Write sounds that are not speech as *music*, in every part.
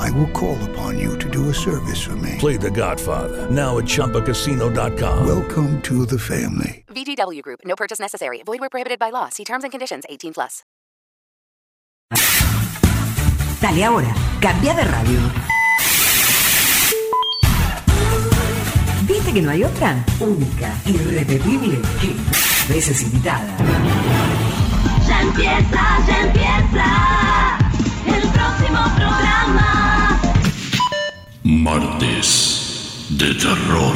I will call upon you to do a service for me. Play The Godfather now at ChumbaCasino.com. Welcome to the family. VGW Group. No purchase necessary. Void where prohibited by law. See terms and conditions. 18 plus. Dale ahora, cambia de radio. ¿Viste que no hay otra? Única, irrepetible, que veces invitada. Ya empieza, ya empieza Martes de terror.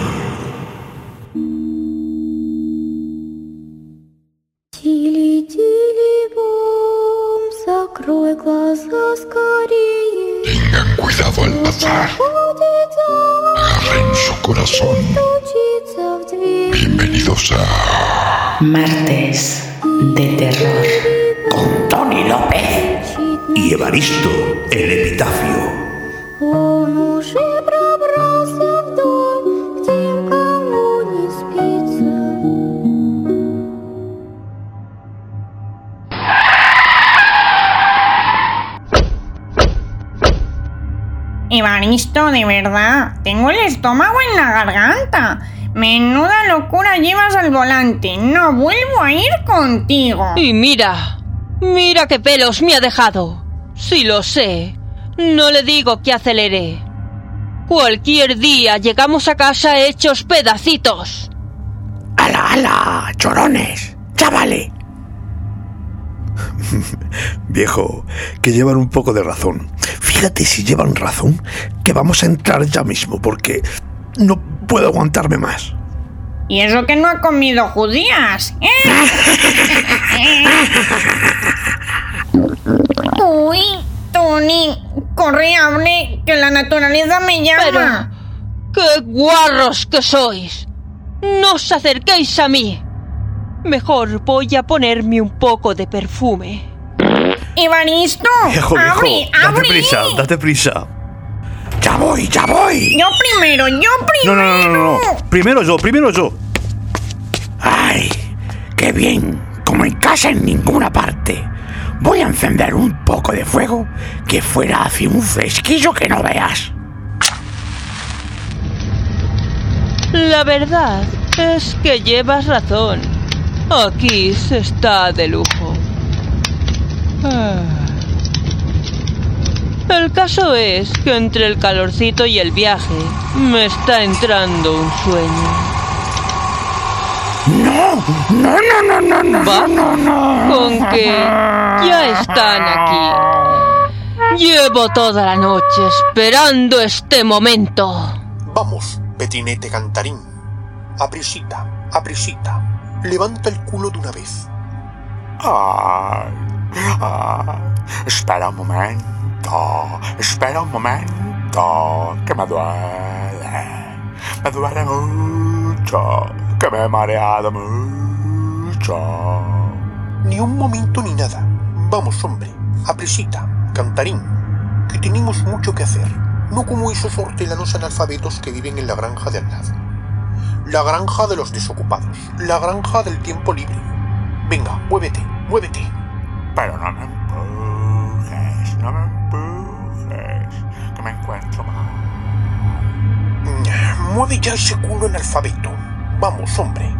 Тили-тили-бом, закрой глаза скорее. Tengan cuidado al pasar. Будет Agarren su corazón. стучиться в дверь. Bienvenidos a Martes de terror. con Tony López y Evaristo el epitafio. Evaristo, de verdad, tengo el estómago en la garganta. Menuda locura llevas al volante. No vuelvo a ir contigo. Y mira, mira qué pelos me ha dejado. Sí lo sé no le digo que acelere. Cualquier día llegamos a casa hechos pedacitos. ¡Hala, hala! ¡Chorones! ¡Chavale! *laughs* Viejo, que llevan un poco de razón. Fíjate si llevan razón, que vamos a entrar ya mismo, porque no puedo aguantarme más. Y eso que no ha comido judías. ¿eh? *laughs* Uy, Tony, corre, hable, que la naturaleza me llama. ¡Qué guarros que sois! No os acerquéis a mí. Mejor voy a ponerme un poco de perfume. Evaristo, Viejo, abre, viejo, date abre. prisa, date prisa. ¡Ya voy, ya voy! Yo primero, yo No, primero. no, no, no, no. Primero yo, primero yo. ¡Ay! ¡Qué bien! Como en casa en ninguna parte. Voy a encender un poco de fuego que fuera hace un fresquillo que no veas. La verdad es que llevas razón. Aquí se está de lujo. Ah. El caso es que entre el calorcito y el viaje me está entrando un sueño. ¡No! ¡No, no, no, no, no! ¿Va? ¡No, no! Con que ya están aquí. Llevo toda la noche esperando este momento. Vamos, Petrinete Cantarín. Aprisita, aprisita. Levanta el culo de una vez. Ay, ay, espera un momento, espera un momento, que me duele, me duele mucho, que me he mareado mucho. Ni un momento ni nada. Vamos, hombre. Aprisita, Cantarín. Que tenemos mucho que hacer. No como esos hortelanos analfabetos que viven en la granja de al lado. La granja de los desocupados. La granja del tiempo libre. Venga, muévete, muévete. Pero no me empujes, no me empujes, que me encuentro mal. Mueve ya ese culo analfabeto. Vamos, hombre.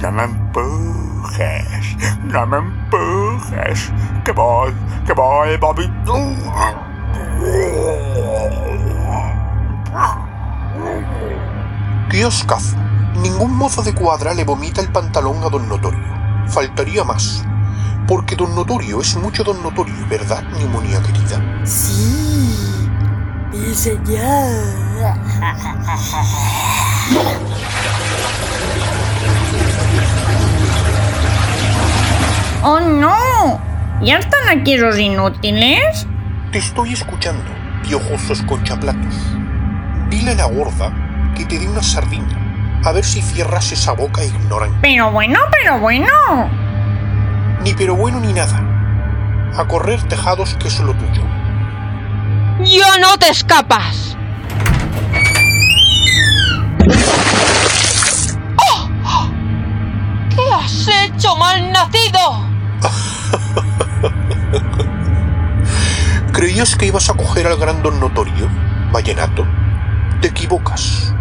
No me empujes, no me empujes, que voy, que voy, Bobby. ¿Qué os cazo? Ningún mozo de cuadra le vomita el pantalón a don Notorio. Faltaría más. Porque don Notorio es mucho don Notorio, ¿verdad, neumonía querida? Sí, mi señor. *laughs* ¡Oh, no! ¿Ya están aquí esos inútiles? Te estoy escuchando, piojosos conchaplatos. Dile a la gorda que te dé una sardina. A ver si cierras esa boca ignorante. Pero bueno, pero bueno. Ni pero bueno ni nada. A correr tejados que es lo tuyo. ¡Ya no te escapas! Has hecho, malnacido? *laughs* ¿Creías que ibas a coger al gran don notorio, Vallenato? Te equivocas.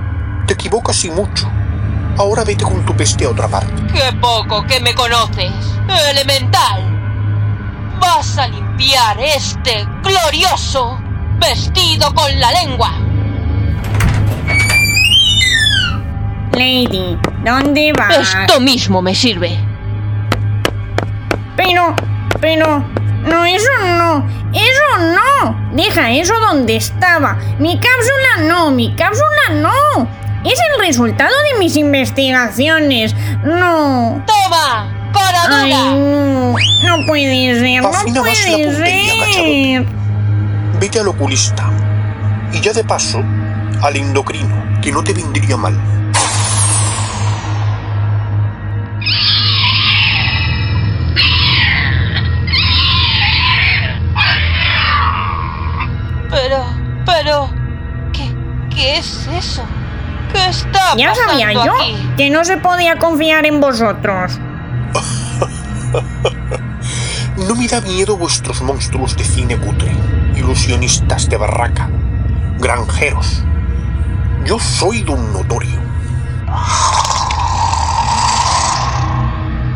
Te equivocas y mucho. Ahora vete con tu peste a otra parte. ¡Qué poco que me conoces! ¡Elemental! Vas a limpiar este glorioso vestido con la lengua. Lady, ¿dónde vas? Esto mismo me sirve. Pero, pero, no, eso no, eso no. Deja eso donde estaba. Mi cápsula no, mi cápsula no. Es el resultado de mis investigaciones. No. ¡Toma! ¡Para Ay, no. No puede ser, no más la puede ser. Vete al oculista. Y ya de paso, al endocrino, que no te vendría mal. Está Ya sabía yo aquí? que no se podía confiar en vosotros. *laughs* No me da miedo vuestros monstruos de cine cutre, ilusionistas de barraca, granjeros. Yo soy don notorio.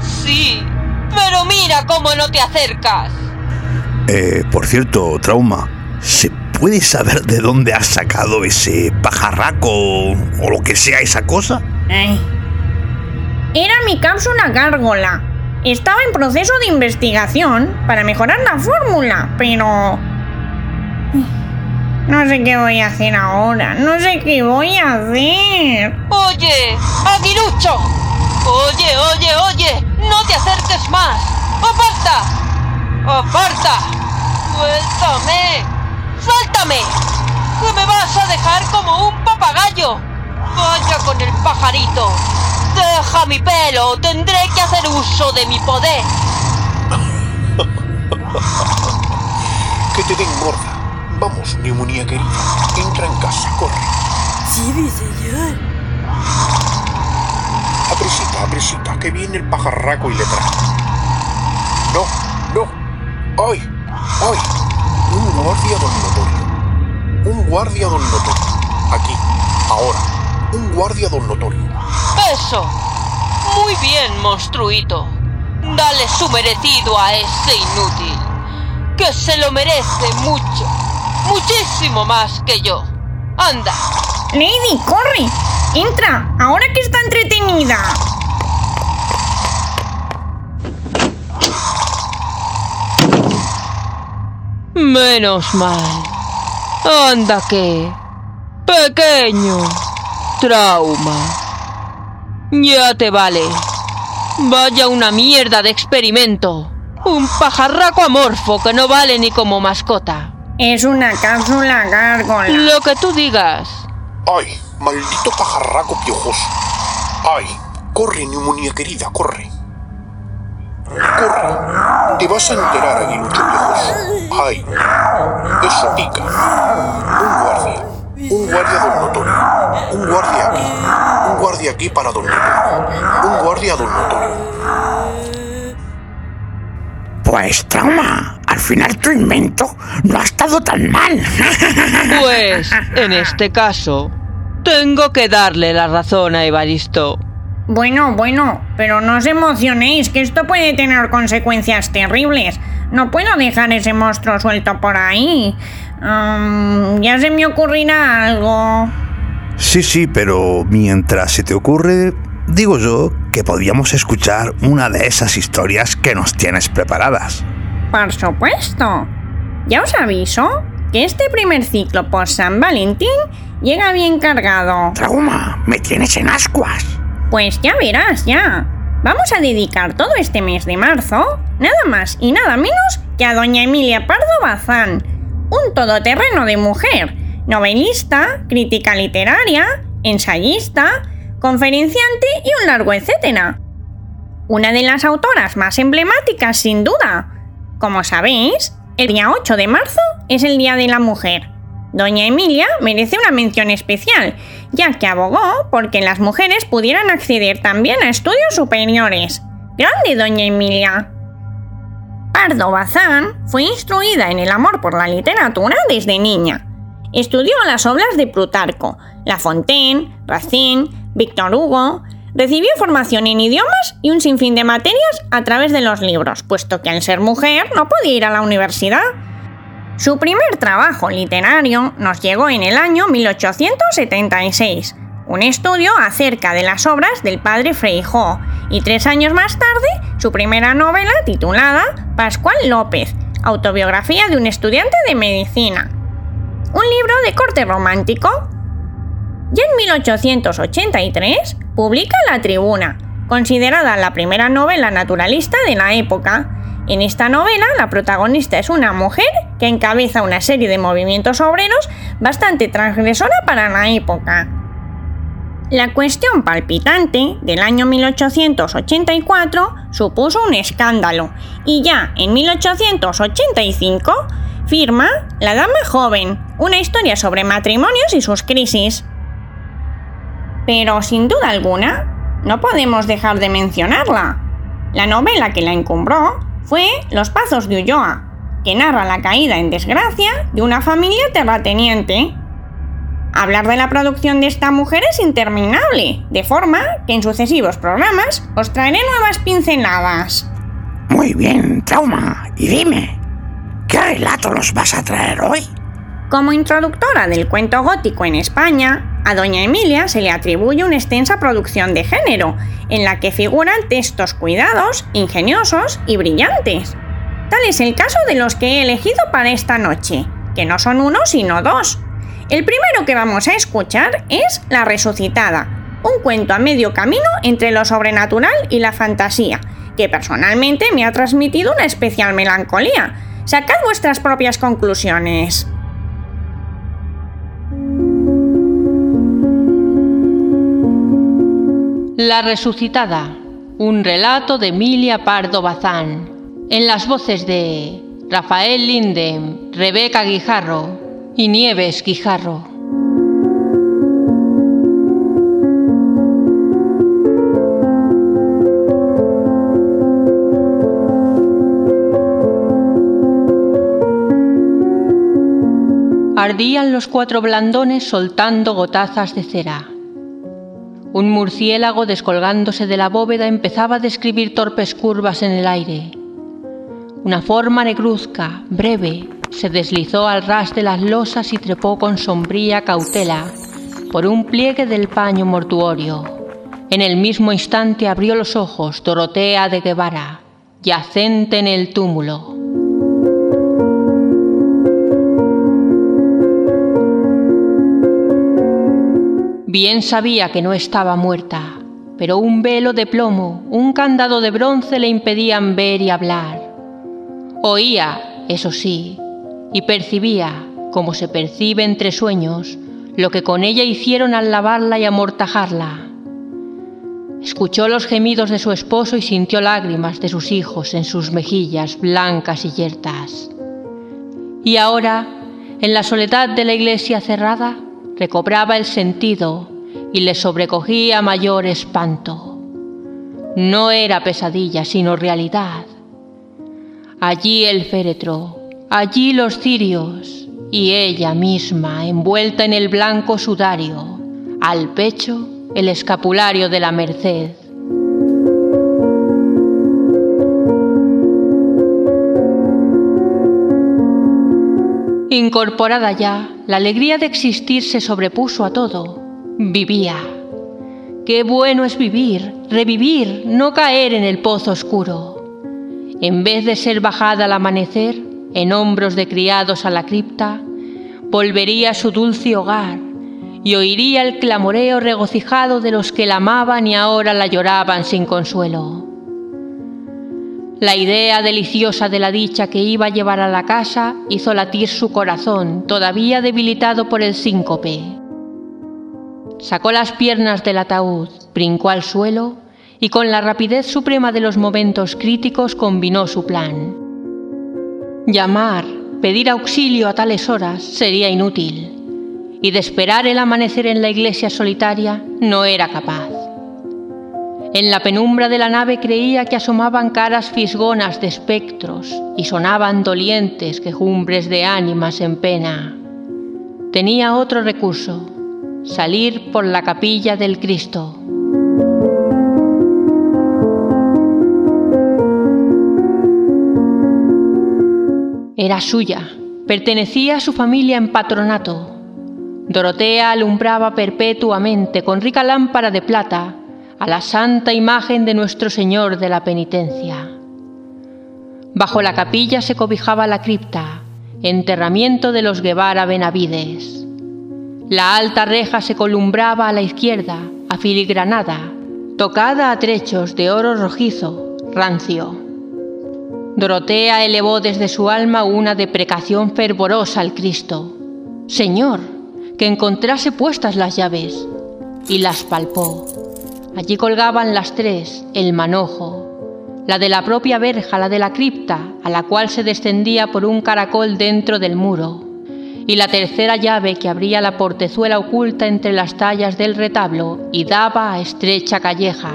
Sí, pero mira cómo no te acercas. Eh, por cierto, Trauma, ¿se puede saber de dónde has sacado ese pajarraco o lo que sea esa cosa? Ay. Era mi cápsula gárgola. Estaba en proceso de investigación para mejorar la fórmula, pero... *sighs* No sé qué voy a hacer ahora. No sé qué voy a hacer. Oye, aguilucho. Oye, oye, oye, no te acerques más. ¡Aparta! ¡Aparta! ¡Suéltame! ¡Suéltame! ¡Que me vas a dejar como un papagayo! ¡Vaya con el pajarito! ¡Deja mi pelo! ¡Tendré que hacer uso de mi poder! *laughs* Que te den gorda. Vamos, neumonía querida. Entra en casa, corre. Sí, mi señor. Apresita, apresita, que viene el pajarraco y le trae. No, no. ¡Ay! ¡Ay! Un guardia don notorio. Un guardia don notorio. Aquí, ahora. Un guardia don notorio. ¡Eso! Muy bien, monstruito. Dale su merecido a ese inútil. Que se lo merece mucho. Muchísimo más que yo. Anda. Lady, corre. Entra, ahora que está entretenida. Menos mal. Anda que... Pequeño. Trauma. Ya te vale. Vaya una mierda de experimento. Un pajarraco amorfo que no vale ni como mascota. Es una cápsula gárgola. Lo que tú digas. ¡Ay! Maldito pajarraco piojoso. ¡Ay! Corre, neumonía querida, corre. Corre. Te vas a enterar, aguilucho piojoso. ¡Ay! Eso pica. Un guardia. Un guardia don notorio. Un guardia aquí. Un guardia aquí para don notorio. Un guardia don notorio. Pues, Trauma, al final tu invento no ha estado tan mal. Pues, en este caso, tengo que darle la razón a Evaristo. Bueno, bueno, pero no os emocionéis, que esto puede tener consecuencias terribles. No puedo dejar ese monstruo suelto por ahí. Mm, ya se me ocurrirá algo. Sí, sí, pero mientras se te ocurre, digo yo que podríamos escuchar una de esas historias que nos tienes preparadas. Por supuesto. Ya os aviso que este primer ciclo por San Valentín llega bien cargado. Trauma, me tienes en ascuas. Pues ya verás, ya. Vamos a dedicar todo este mes de marzo, nada más y nada menos que a doña Emilia Pardo Bazán, un todoterreno de mujer, novelista, crítica literaria, ensayista, conferenciante y un largo etcétera. Una de las autoras más emblemáticas, sin duda. Como sabéis, el día 8 de marzo es el Día de la Mujer. Doña Emilia merece una mención especial, ya que abogó porque las mujeres pudieran acceder también a estudios superiores. ¡Grande, Doña Emilia! Pardo Bazán fue instruida en el amor por la literatura desde niña. Estudió las obras de Plutarco, La Fontaine, Racine, Víctor Hugo. Recibió formación en idiomas y un sinfín de materias a través de los libros, puesto que al ser mujer no podía ir a la universidad. Su primer trabajo literario nos llegó en el año 1876, un estudio acerca de las obras del padre Freijó, y tres años más tarde su primera novela titulada Pascual López, autobiografía de un estudiante de medicina. Un libro de corte romántico. Ya en 1883 publica La Tribuna, considerada la primera novela naturalista de la época, en esta novela, la protagonista es una mujer que encabeza una serie de movimientos obreros bastante transgresora para la época. La cuestión palpitante del año 1884 supuso un escándalo y ya en 1885 firma La Dama Joven, una historia sobre matrimonios y sus crisis. Pero sin duda alguna, no podemos dejar de mencionarla. La novela que la encumbró fue Los Pazos de Ulloa, que narra la caída en desgracia de una familia terrateniente. Hablar de la producción de esta mujer es interminable, de forma que en sucesivos programas os traeré nuevas pinceladas. Muy bien, Trauma. Y dime, ¿qué relato nos vas a traer hoy? Como introductora del cuento gótico en España, a doña Emilia se le atribuye una extensa producción de género, en la que figuran textos cuidados, ingeniosos y brillantes. Tal es el caso de los que he elegido para esta noche, que no son uno sino dos. El primero que vamos a escuchar es La Resucitada, un cuento a medio camino entre lo sobrenatural y la fantasía, que personalmente me ha transmitido una especial melancolía. Sacad vuestras propias conclusiones. La Resucitada, un relato de Emilia Pardo Bazán, en las voces de Rafael Linden, Rebeca Guijarro y Nieves Guijarro. Ardían los cuatro blandones soltando gotazas de cera. Un murciélago descolgándose de la bóveda empezaba a describir torpes curvas en el aire. Una forma negruzca, breve, se deslizó al ras de las losas y trepó con sombría cautela por un pliegue del paño mortuorio. En el mismo instante abrió los ojos Dorotea de Guevara, yacente en el túmulo. Bien sabía que no estaba muerta, pero un velo de plomo, un candado de bronce le impedían ver y hablar. Oía, eso sí, y percibía, como se percibe entre sueños, lo que con ella hicieron al lavarla y amortajarla. Escuchó los gemidos de su esposo y sintió lágrimas de sus hijos en sus mejillas blancas y yertas. Y ahora, en la soledad de la iglesia cerrada, recobraba el sentido y le sobrecogía mayor espanto. No era pesadilla, sino realidad. Allí el féretro, allí los cirios y ella misma envuelta en el blanco sudario, al pecho el escapulario de la Merced. Incorporada ya, la alegría de existir se sobrepuso a todo. vivía. Qué bueno es vivir, revivir, no caer en el pozo oscuro. En vez de ser bajada al amanecer, en hombros de criados a la cripta, volvería a su dulce hogar y oiría el clamoreo regocijado de los que la amaban y ahora la lloraban sin consuelo. La idea deliciosa de la dicha que iba a llevar a la casa hizo latir su corazón, todavía debilitado por el síncope. Sacó las piernas del ataúd, brincó al suelo y con la rapidez suprema de los momentos críticos combinó su plan. Llamar, pedir auxilio a tales horas sería inútil y de esperar el amanecer en la iglesia solitaria no era capaz. En la penumbra de la nave creía que asomaban caras fisgonas de espectros y sonaban dolientes quejumbres de ánimas en pena. Tenía otro recurso, salir por la capilla del Cristo. Era suya, pertenecía a su familia en patronato, Dorotea alumbraba perpetuamente con rica lámpara de plata a la santa imagen de nuestro Señor de la Penitencia. Bajo la capilla se cobijaba la cripta, enterramiento de los Guevara Benavides. La alta reja se columbraba a la izquierda, afiligranada, tocada a trechos de oro rojizo, rancio. Dorotea elevó desde su alma una deprecación fervorosa al Cristo. Señor, que encontrase puestas las llaves y las palpó. Allí colgaban las tres, el manojo, la de la propia verja, la de la cripta, a la cual se descendía por un caracol dentro del muro, y la tercera llave que abría la portezuela oculta entre las tallas del retablo y daba a estrecha calleja,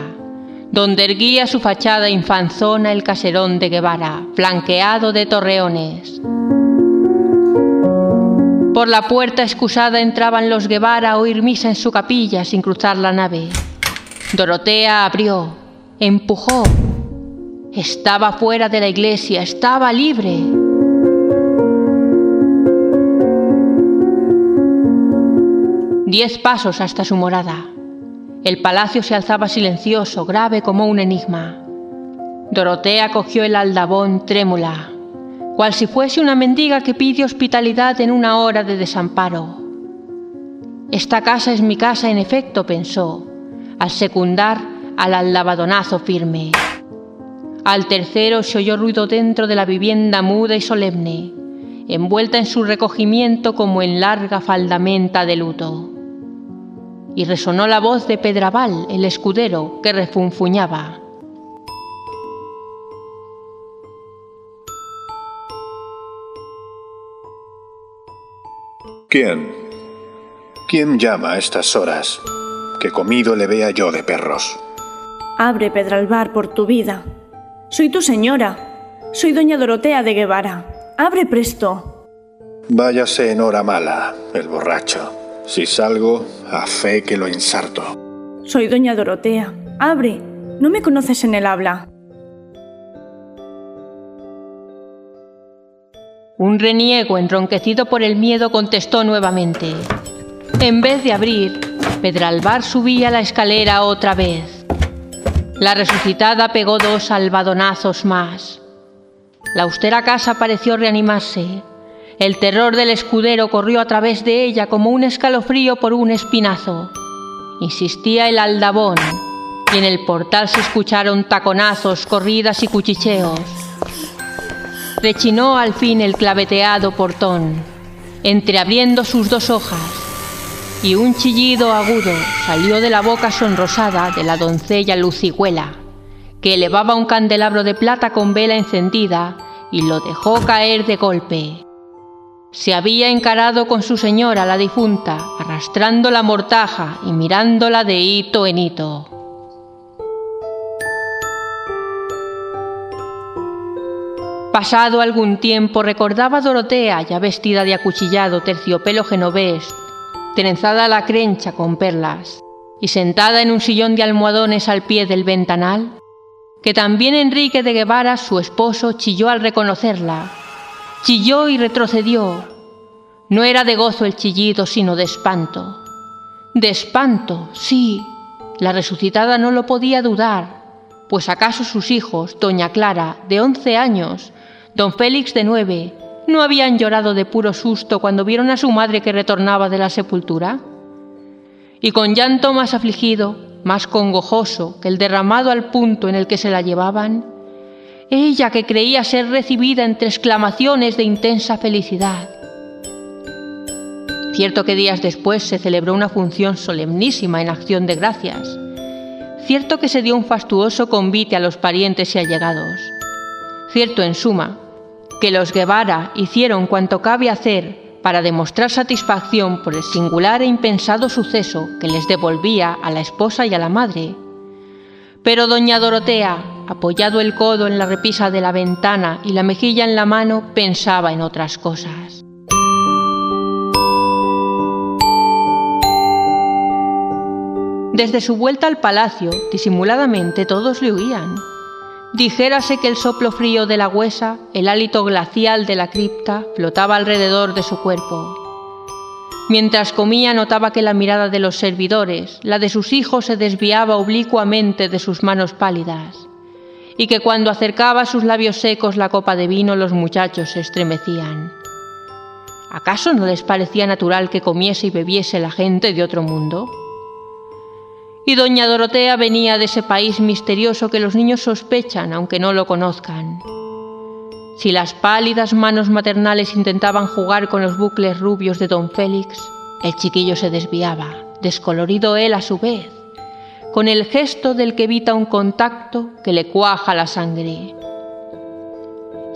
donde erguía su fachada infanzona el caserón de Guevara, flanqueado de torreones. Por la puerta excusada entraban los Guevara a oír misa en su capilla sin cruzar la nave. Dorotea abrió, empujó. Estaba fuera de la iglesia, estaba libre. Diez pasos hasta su morada. El palacio se alzaba silencioso, grave como un enigma. Dorotea cogió el aldabón trémula, cual si fuese una mendiga que pide hospitalidad en una hora de desamparo. Esta casa es mi casa, en efecto, pensó, al secundar al aldabadonazo firme. Al tercero se oyó ruido dentro de la vivienda muda y solemne, envuelta en su recogimiento como en larga faldamenta de luto y resonó la voz de Pedraval, el escudero, que refunfuñaba. ¿Quién? ¿Quién llama a estas horas? Que comido le vea yo de perros. Abre, Pedralbar, por tu vida. Soy tu señora. Soy doña Dorotea de Guevara. Abre presto. Váyase en hora mala, el borracho. Si salgo, a fe que lo ensarto. Soy doña Dorotea. Abre. No me conoces en el habla. Un reniego enronquecido por el miedo contestó nuevamente. En vez de abrir, Pedralbar subía la escalera otra vez. La resucitada pegó dos albadonazos más. La austera casa pareció reanimarse. El terror del escudero corrió a través de ella como un escalofrío por un espinazo. Insistía el aldabón, y en el portal se escucharon taconazos, corridas y cuchicheos. Rechinó al fin el claveteado portón, entreabriendo sus dos hojas, y un chillido agudo salió de la boca sonrosada de la doncella Lucigüela, que elevaba un candelabro de plata con vela encendida y lo dejó caer de golpe. Se había encarado con su señora la difunta, arrastrando la mortaja y mirándola de hito en hito. Pasado algún tiempo recordaba Dorotea, ya vestida de acuchillado terciopelo genovés, trenzada la crencha con perlas, y sentada en un sillón de almohadones al pie del ventanal, que también Enrique de Guevara, su esposo, chilló al reconocerla. Chilló y retrocedió. No era de gozo el chillido, sino de espanto. De espanto, sí. La resucitada no lo podía dudar, pues acaso sus hijos, doña Clara, de once años, don Félix de nueve, ¿no habían llorado de puro susto cuando vieron a su madre que retornaba de la sepultura? Y con llanto más afligido, más congojoso que el derramado al punto en el que se la llevaban, ella que creía ser recibida entre exclamaciones de intensa felicidad. Cierto que días después se celebró una función solemnísima en acción de gracias. Cierto que se dio un fastuoso convite a los parientes y allegados. Cierto, en suma, que los Guevara hicieron cuanto cabe hacer para demostrar satisfacción por el singular e impensado suceso que les devolvía a la esposa y a la madre. Pero doña Dorotea, apoyado el codo en la repisa de la ventana y la mejilla en la mano, pensaba en otras cosas. Desde su vuelta al palacio, disimuladamente todos le huían. Dijérase que el soplo frío de la huesa, el hálito glacial de la cripta, flotaba alrededor de su cuerpo. Mientras comía notaba que la mirada de los servidores, la de sus hijos, se desviaba oblicuamente de sus manos pálidas, y que cuando acercaba a sus labios secos la copa de vino los muchachos se estremecían. ¿Acaso no les parecía natural que comiese y bebiese la gente de otro mundo? Y doña Dorotea venía de ese país misterioso que los niños sospechan aunque no lo conozcan. Si las pálidas manos maternales intentaban jugar con los bucles rubios de don Félix, el chiquillo se desviaba, descolorido él a su vez, con el gesto del que evita un contacto que le cuaja la sangre.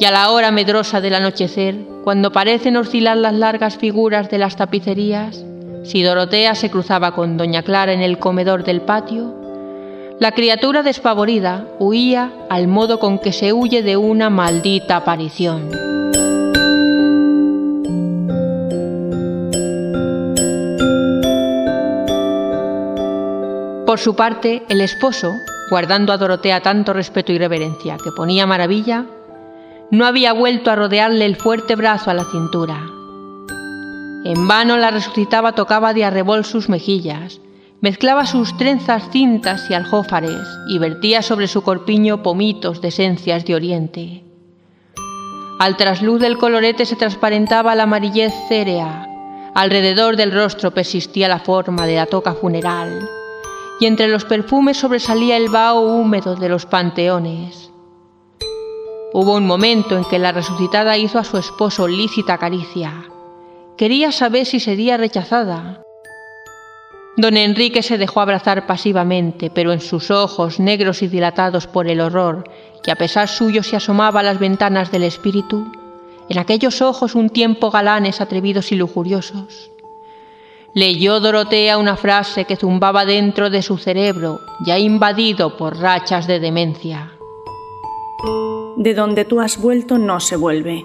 Y a la hora medrosa del anochecer, cuando parecen oscilar las largas figuras de las tapicerías, si Dorotea se cruzaba con doña Clara en el comedor del patio, la criatura despavorida huía al modo con que se huye de una maldita aparición. Por su parte, el esposo, guardando a Dorotea tanto respeto y reverencia que ponía maravilla, no había vuelto a rodearle el fuerte brazo a la cintura, en vano la resucitaba tocaba de arrebol sus mejillas, mezclaba sus trenzas cintas y aljófares y vertía sobre su corpiño pomitos de esencias de oriente. Al trasluz del colorete se transparentaba la amarillez cérea, alrededor del rostro persistía la forma de la toca funeral, y entre los perfumes sobresalía el vaho húmedo de los panteones. Hubo un momento en que la resucitada hizo a su esposo lícita caricia, Quería saber si sería rechazada. Don Enrique se dejó abrazar pasivamente, pero en sus ojos, negros y dilatados por el horror, que a pesar suyo se asomaba a las ventanas del espíritu, en aquellos ojos un tiempo galanes, atrevidos y lujuriosos, leyó Dorotea una frase que zumbaba dentro de su cerebro, ya invadido por rachas de demencia. De donde tú has vuelto no se vuelve.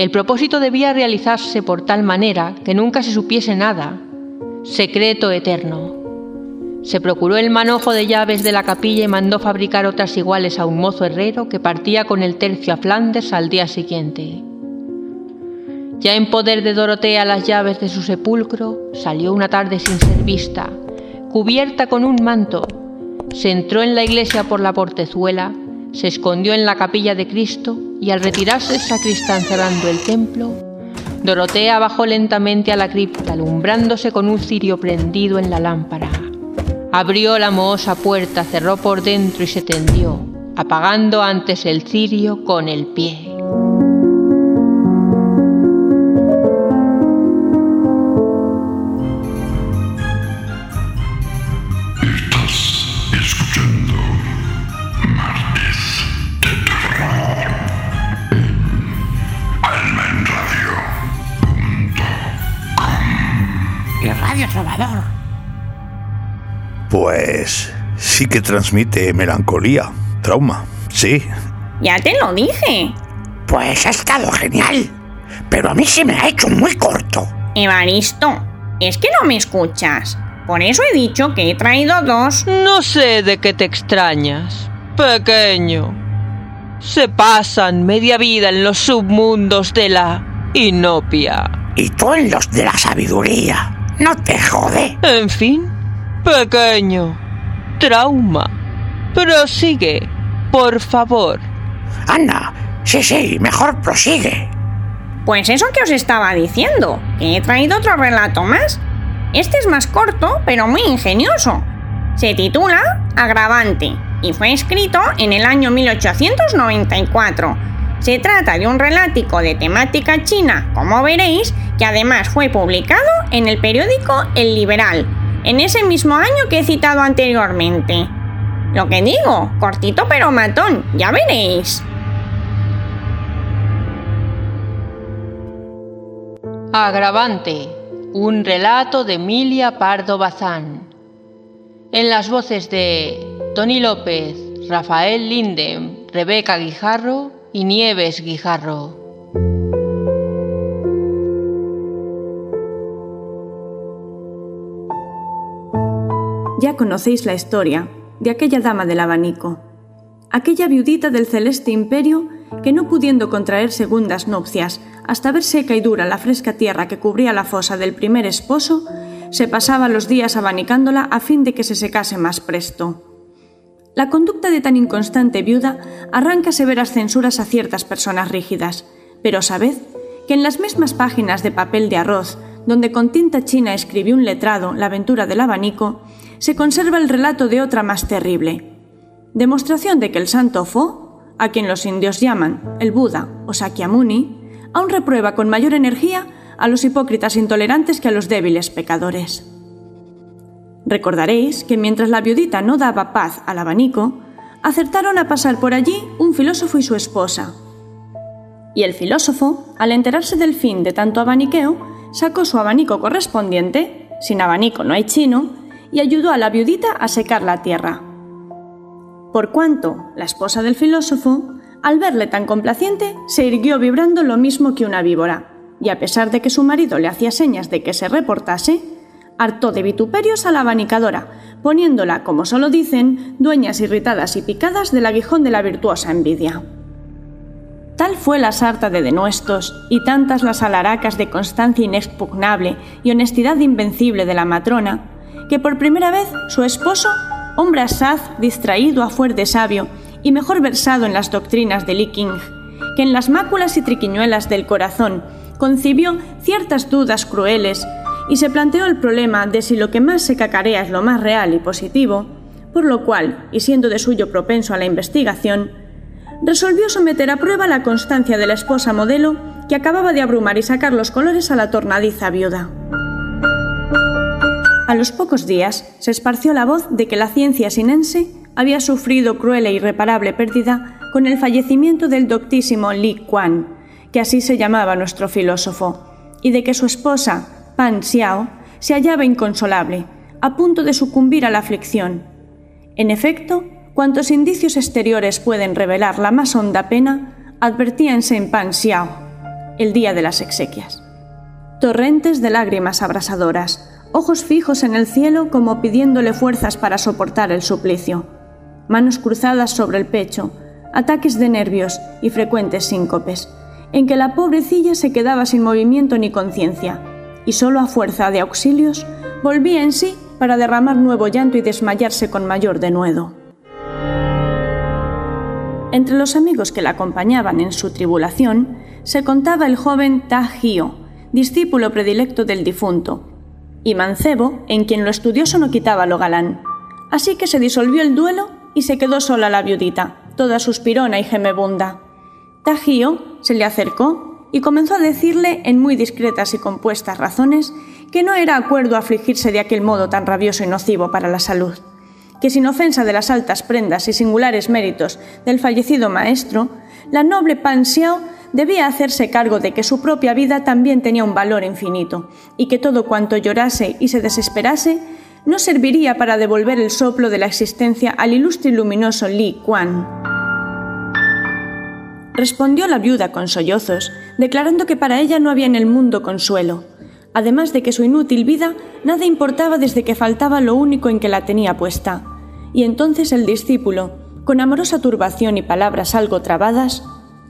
El propósito debía realizarse por tal manera que nunca se supiese nada secreto eterno. Se procuró el manojo de llaves de la capilla y mandó fabricar otras iguales a un mozo herrero que partía con el tercio a Flandes al día siguiente. Ya en poder de Dorotea las llaves de su sepulcro, salió una tarde sin ser vista, cubierta con un manto, se entró en la iglesia por la portezuela, se escondió en la capilla de Cristo y al retirarse sacristán cerrando el templo, Dorotea bajó lentamente a la cripta, alumbrándose con un cirio prendido en la lámpara. Abrió la mohosa puerta, cerró por dentro y se tendió, apagando antes el cirio con el pie. Trovador. Pues sí que transmite melancolía, trauma, sí. Ya te lo dije. Pues ha estado genial, pero a mí se me ha hecho muy corto. Evaristo, es que no me escuchas. Por eso he dicho que he traído dos. No sé de qué te extrañas, pequeño. Se pasan media vida en los submundos de la inopia. Y tú en los de la sabiduría. No te jode. En fin, pequeño. Trauma. Prosigue, por favor. Anda, sí, sí, mejor prosigue. Pues eso que os estaba diciendo, que he traído otro relato más. Este es más corto, pero muy ingenioso. Se titula Agravante y fue escrito en el año 1894. Se trata de un relático de temática china, como veréis, que además fue publicado en el periódico El Liberal, en ese mismo año que he citado anteriormente. Lo que digo, cortito pero matón, ya veréis. Agravante, un relato de Emilia Pardo Bazán. En las voces de Tony López, Rafael Linden, Rebeca Guijarro y Nieves Guijarro. Ya conocéis la historia de aquella dama del abanico, aquella viudita del celeste imperio que no pudiendo contraer segundas nupcias hasta ver seca y dura la fresca tierra que cubría la fosa del primer esposo, se pasaba los días abanicándola a fin de que se secase más presto. La conducta de tan inconstante viuda arranca severas censuras a ciertas personas rígidas, pero sabed que en las mismas páginas de papel de arroz, donde con tinta china escribió un letrado la aventura del abanico, se conserva el relato de otra más terrible. Demostración de que el santo Fo, a quien los indios llaman el Buda o Sakyamuni, aún reprueba con mayor energía a los hipócritas intolerantes que a los débiles pecadores. Recordaréis que mientras la viudita no daba paz al abanico, acertaron a pasar por allí un filósofo y su esposa. Y el filósofo, al enterarse del fin de tanto abaniqueo, sacó su abanico correspondiente, sin abanico no hay chino, y ayudó a la viudita a secar la tierra. Por cuanto la esposa del filósofo, al verle tan complaciente, se irguió vibrando lo mismo que una víbora, y a pesar de que su marido le hacía señas de que se reportase, hartó de vituperios a la abanicadora, poniéndola, como solo dicen, dueñas irritadas y picadas del aguijón de la virtuosa envidia. Tal fue la sarta de denuestos y tantas las alaracas de constancia inexpugnable y honestidad invencible de la matrona, que por primera vez su esposo, hombre asaz, distraído a fuerte sabio y mejor versado en las doctrinas de Li King, que en las máculas y triquiñuelas del corazón concibió ciertas dudas crueles y se planteó el problema de si lo que más se cacarea es lo más real y positivo, por lo cual, y siendo de suyo propenso a la investigación, resolvió someter a prueba la constancia de la esposa modelo que acababa de abrumar y sacar los colores a la tornadiza viuda. A los pocos días se esparció la voz de que la ciencia sinense había sufrido cruel e irreparable pérdida con el fallecimiento del doctísimo Li Kuan, que así se llamaba nuestro filósofo, y de que su esposa, Pan Xiao, se hallaba inconsolable, a punto de sucumbir a la aflicción. En efecto, cuantos indicios exteriores pueden revelar la más honda pena, advertíanse en Pan Xiao, el día de las exequias. Torrentes de lágrimas abrasadoras, ojos fijos en el cielo como pidiéndole fuerzas para soportar el suplicio, manos cruzadas sobre el pecho, ataques de nervios y frecuentes síncopes, en que la pobrecilla se quedaba sin movimiento ni conciencia, y solo a fuerza de auxilios volvía en sí para derramar nuevo llanto y desmayarse con mayor denuedo. Entre los amigos que la acompañaban en su tribulación se contaba el joven Ta Hio, discípulo predilecto del difunto, y mancebo en quien lo estudioso no quitaba lo galán. Así que se disolvió el duelo y se quedó sola la viudita, toda suspirona y gemebunda. Tajío se le acercó y comenzó a decirle en muy discretas y compuestas razones que no era acuerdo afligirse de aquel modo tan rabioso y nocivo para la salud, que sin ofensa de las altas prendas y singulares méritos del fallecido maestro, la noble Pan Xiao debía hacerse cargo de que su propia vida también tenía un valor infinito, y que todo cuanto llorase y se desesperase no serviría para devolver el soplo de la existencia al ilustre y luminoso Li Quan. Respondió la viuda con sollozos, declarando que para ella no había en el mundo consuelo, además de que su inútil vida nada importaba desde que faltaba lo único en que la tenía puesta. Y entonces el discípulo, con amorosa turbación y palabras algo trabadas,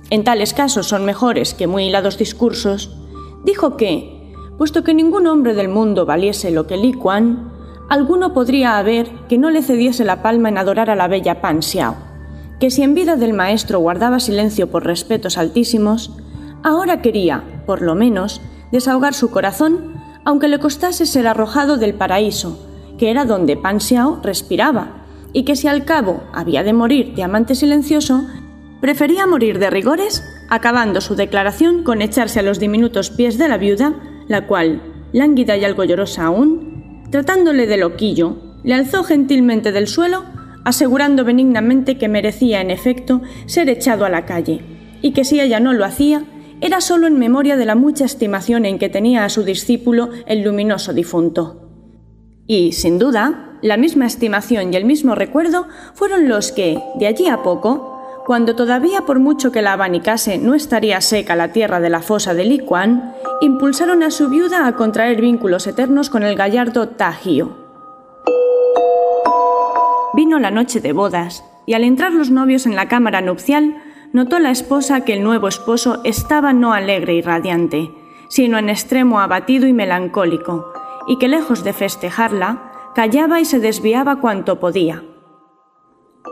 en tales casos son mejores que muy hilados discursos, dijo que, puesto que ningún hombre del mundo valiese lo que Li Quan, alguno podría haber que no le cediese la palma en adorar a la bella Pan Xiao, que si en vida del maestro guardaba silencio por respetos altísimos, ahora quería, por lo menos, desahogar su corazón, aunque le costase ser arrojado del paraíso, que era donde Pan Xiao respiraba, y que si al cabo había de morir de amante silencioso, prefería morir de rigores, acabando su declaración con echarse a los diminutos pies de la viuda, la cual, lánguida y algo llorosa aún, tratándole de loquillo, le alzó gentilmente del suelo, asegurando benignamente que merecía en efecto ser echado a la calle, y que si ella no lo hacía, era solo en memoria de la mucha estimación en que tenía a su discípulo el luminoso difunto. Y, sin duda, la misma estimación y el mismo recuerdo fueron los que, de allí a poco, cuando todavía por mucho que la abanicase no estaría seca la tierra de la fosa de Licuan, impulsaron a su viuda a contraer vínculos eternos con el gallardo Tahio. Vino la noche de bodas, y al entrar los novios en la cámara nupcial, notó la esposa que el nuevo esposo estaba no alegre y radiante, sino en extremo abatido y melancólico, y que lejos de festejarla, callaba y se desviaba cuanto podía.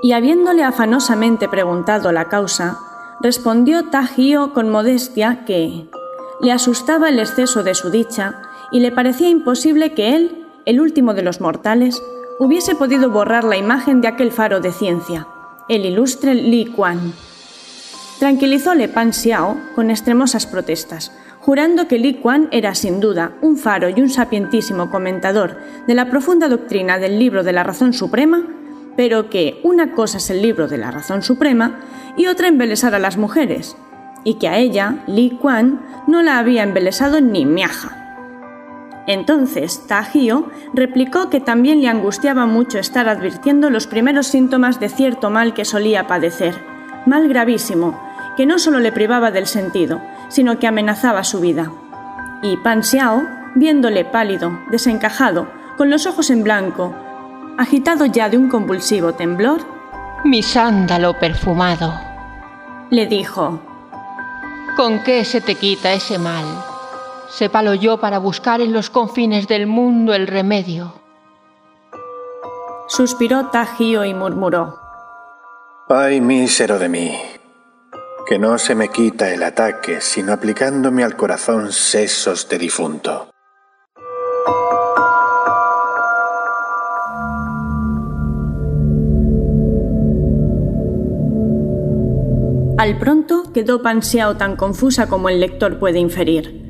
Y habiéndole afanosamente preguntado la causa, respondió Tagio con modestia que le asustaba el exceso de su dicha y le parecía imposible que él, el último de los mortales, hubiese podido borrar la imagen de aquel faro de ciencia, el ilustre Li Quan. Tranquilizóle Pan Xiao con extremosas protestas, jurando que Li Quan era sin duda un faro y un sapientísimo comentador de la profunda doctrina del libro de la razón suprema, pero que una cosa es el libro de la razón suprema y otra embelesar a las mujeres, y que a ella, Li Quan, no la había embelesado ni miaja. Entonces, Tahio replicó que también le angustiaba mucho estar advirtiendo los primeros síntomas de cierto mal que solía padecer, mal gravísimo, que no solo le privaba del sentido, sino que amenazaba su vida. Y Pan Xiao, viéndole pálido, desencajado, con los ojos en blanco, agitado ya de un convulsivo temblor, Mi sándalo perfumado. le dijo, ¿Con qué se te quita ese mal? Sépalo yo para buscar en los confines del mundo el remedio. suspiró Tahio y murmuró, Ay, mísero de mí, que no se me quita el ataque sino aplicándome al corazón sesos de difunto. Al pronto quedó Pan Xiao tan confusa como el lector puede inferir.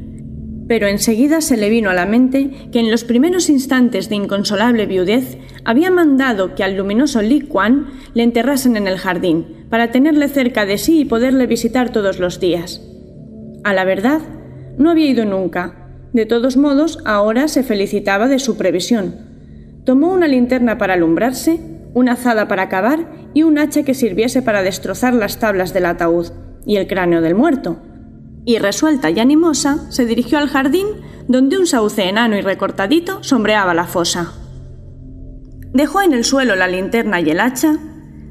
Pero enseguida se le vino a la mente que en los primeros instantes de inconsolable viudez había mandado que al luminoso Li Quan le enterrasen en el jardín, para tenerle cerca de sí y poderle visitar todos los días. A la verdad, no había ido nunca. De todos modos, ahora se felicitaba de su previsión. Tomó una linterna para alumbrarse, una azada para cavar y un hacha que sirviese para destrozar las tablas del ataúd y el cráneo del muerto. Y resuelta y animosa, se dirigió al jardín donde un sauce enano y recortadito sombreaba la fosa. Dejó en el suelo la linterna y el hacha,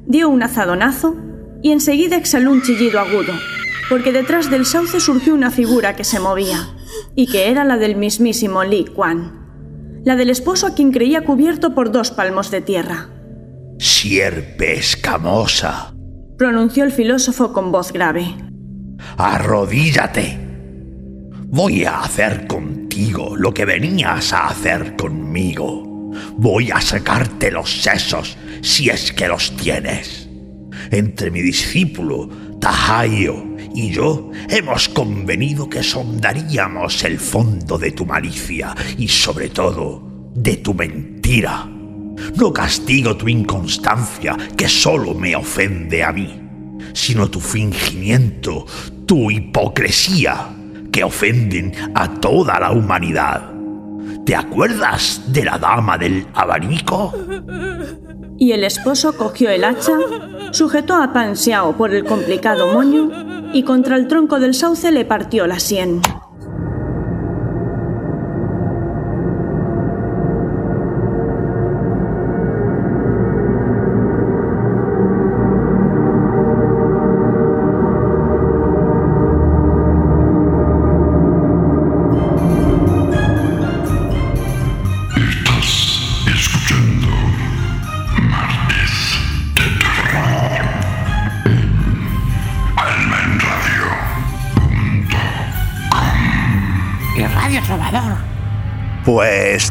dio un azadonazo y enseguida exhaló un chillido agudo, porque detrás del sauce surgió una figura que se movía, y que era la del mismísimo Li Quan, la del esposo a quien creía cubierto por dos palmos de tierra. Sierpe escamosa, pronunció el filósofo con voz grave. Arrodíllate. Voy a hacer contigo lo que venías a hacer conmigo. Voy a sacarte los sesos si es que los tienes. Entre mi discípulo, Tahayo, y yo hemos convenido que sondaríamos el fondo de tu malicia y sobre todo de tu mentira. No castigo tu inconstancia, que solo me ofende a mí, sino tu fingimiento, tu hipocresía que ofenden a toda la humanidad. ¿Te acuerdas de la dama del abanico? Y el esposo cogió el hacha, sujetó a Pan Xiao por el complicado moño y contra el tronco del sauce le partió la sien.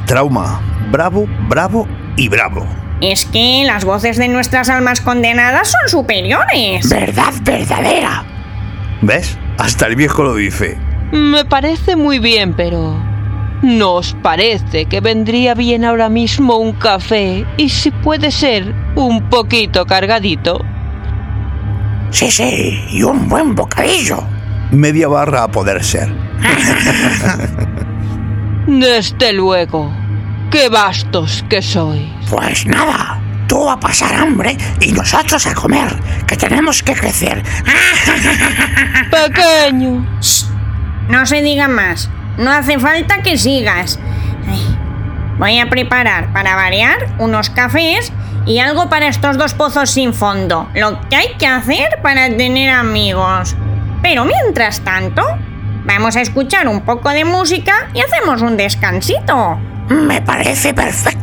Trauma. Bravo, bravo y bravo. Es que las voces de nuestras almas condenadas son superiores. Verdad verdadera. ¿Ves? Hasta el viejo lo dice. Me parece muy bien, pero... ¿No os parece que vendría bien ahora mismo un café y si puede ser un poquito cargadito? Sí, sí, y un buen bocadillo. Media barra a poder ser. *laughs* Desde luego. ¡Qué vastos que sois! Pues nada, tú a pasar hambre y nosotros a comer, que tenemos que crecer. *laughs* Pequeño. No se diga más. No hace falta que sigas. Ay, voy a preparar, para variar, unos cafés y algo para estos dos pozos sin fondo. Lo que hay que hacer para tener amigos. Pero mientras tanto, vamos a escuchar un poco de música y hacemos un descansito. Me parece perfecto.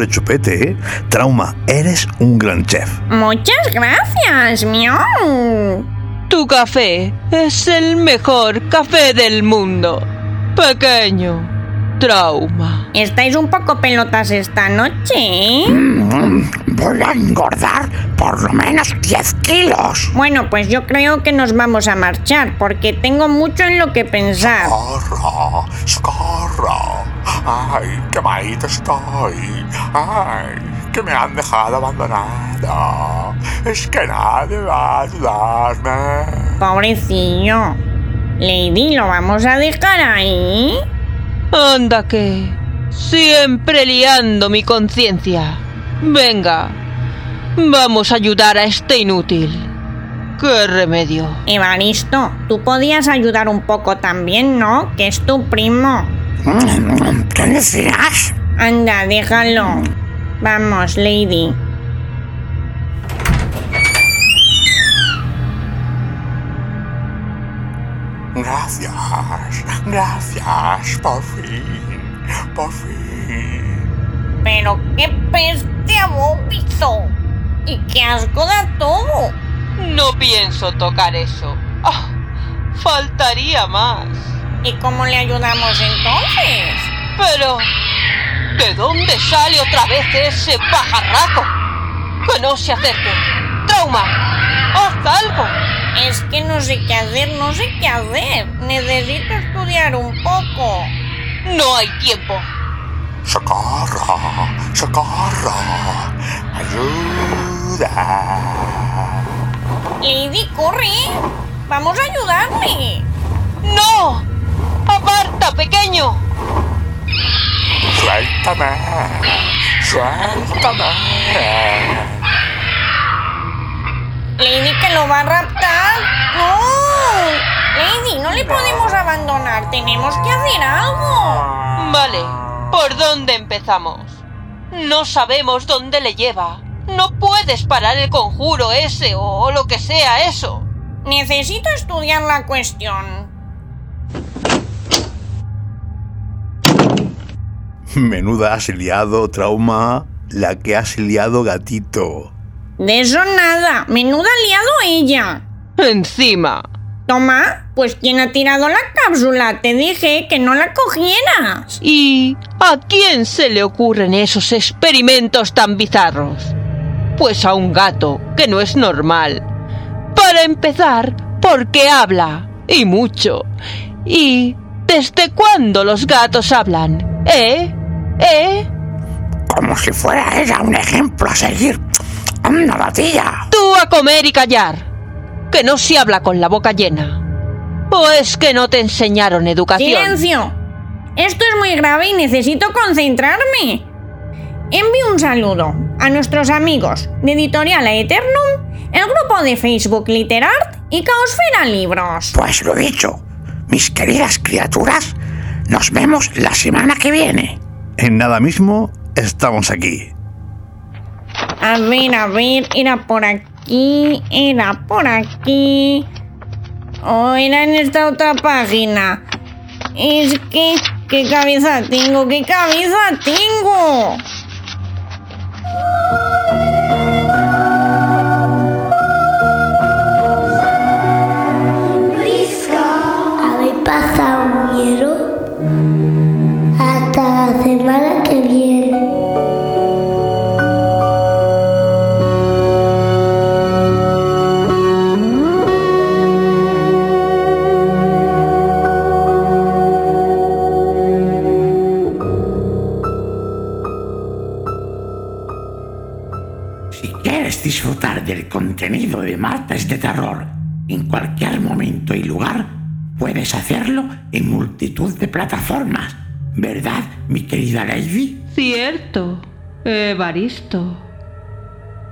Rechupete, ¿eh? Trauma, eres un gran chef. Muchas gracias, miau. Tu café es el mejor café del mundo. Pequeño. Trauma. Estáis un poco pelotas esta noche, ¿eh? Mm, Voy a engordar por lo menos 10 kilos. Bueno, pues yo creo que nos vamos a marchar porque tengo mucho en lo que pensar. Socorro, socorro. Ay, qué malito estoy. Ay, que me han dejado abandonado. Es que nadie va a ayudarme. Pobrecillo. Lady, ¿lo vamos a dejar ahí? Anda que... Siempre liando mi conciencia. Venga. Vamos a ayudar a este inútil. ¿Qué remedio? Evaristo, tú podías ayudar un poco también, ¿no? Que es tu primo. ¿Qué decías? Anda, déjalo. Vamos, Lady. Gracias, gracias, por fin, por fin. Pero qué peste a vómito. Y qué asco da todo. No pienso tocar eso. Ah, faltaría más. ¿Y cómo le ayudamos entonces? Pero... ¿De dónde sale otra vez ese pajarraco? Que no se acerque. Trauma. Haz algo. Es que no sé qué hacer, no sé qué hacer. Necesito estudiar un poco. No hay tiempo. Socorro, socorro. Ayuda. Lady, corre. Vamos a ayudarle. ¡No! ¡Aparta, pequeño! Suéltame, suéltame. Lady, que lo va a raptar. ¡No! Lady, no le podemos abandonar. Tenemos que hacer algo. Vale, ¿por dónde empezamos? No sabemos dónde le lleva. No puedes parar el conjuro ese o lo que sea eso. Necesito estudiar la cuestión. Menuda has liado, trauma. La que has liado, gatito. De eso nada. Menuda ha liado ella. Encima. Toma, pues ¿quién ha tirado la cápsula? Te dije que no la cogieras. ¿Y a quién se le ocurren esos experimentos tan bizarros? Pues a un gato, que no es normal. Para empezar, porque habla, y mucho. ¿Y desde cuándo los gatos hablan? ¿Eh? ¿Eh? Como si fuera ella un ejemplo a seguir. ¡Anda, la tía! Tú a comer y callar. Que no se habla con la boca llena. ¿O es que no te enseñaron educación? ¡Silencio! Esto es muy grave y necesito concentrarme. Envío un saludo a nuestros amigos de Editorial Aeternum, el grupo de Facebook Literart y Caosfera Libros. Pues lo dicho, mis queridas criaturas, nos vemos la semana que viene. En nada mismo estamos aquí. A ver, a ver, era por aquí, era por aquí. O era en esta otra página. Es que, ¿qué cabeza tengo? ¿Qué cabeza tengo? Habéis pasado miedo de Terror en cualquier momento y lugar, puedes hacerlo en multitud de plataformas. ¿Verdad, mi querida Lady? Cierto, Evaristo.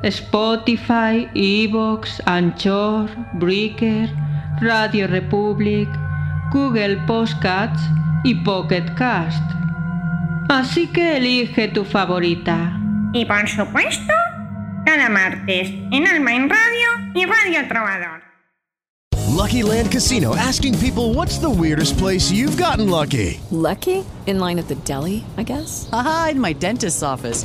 Spotify, Evox, Anchor, Breaker, Radio Republic, Google Podcasts y Pocket Cast. Así que elige tu favorita. Y por supuesto, cada martes en Alma en Radio y Radio Trovador. Lucky Land Casino asking people what's the weirdest place you've gotten lucky? Lucky? In line at the deli, I guess? Aha, in my dentist's office.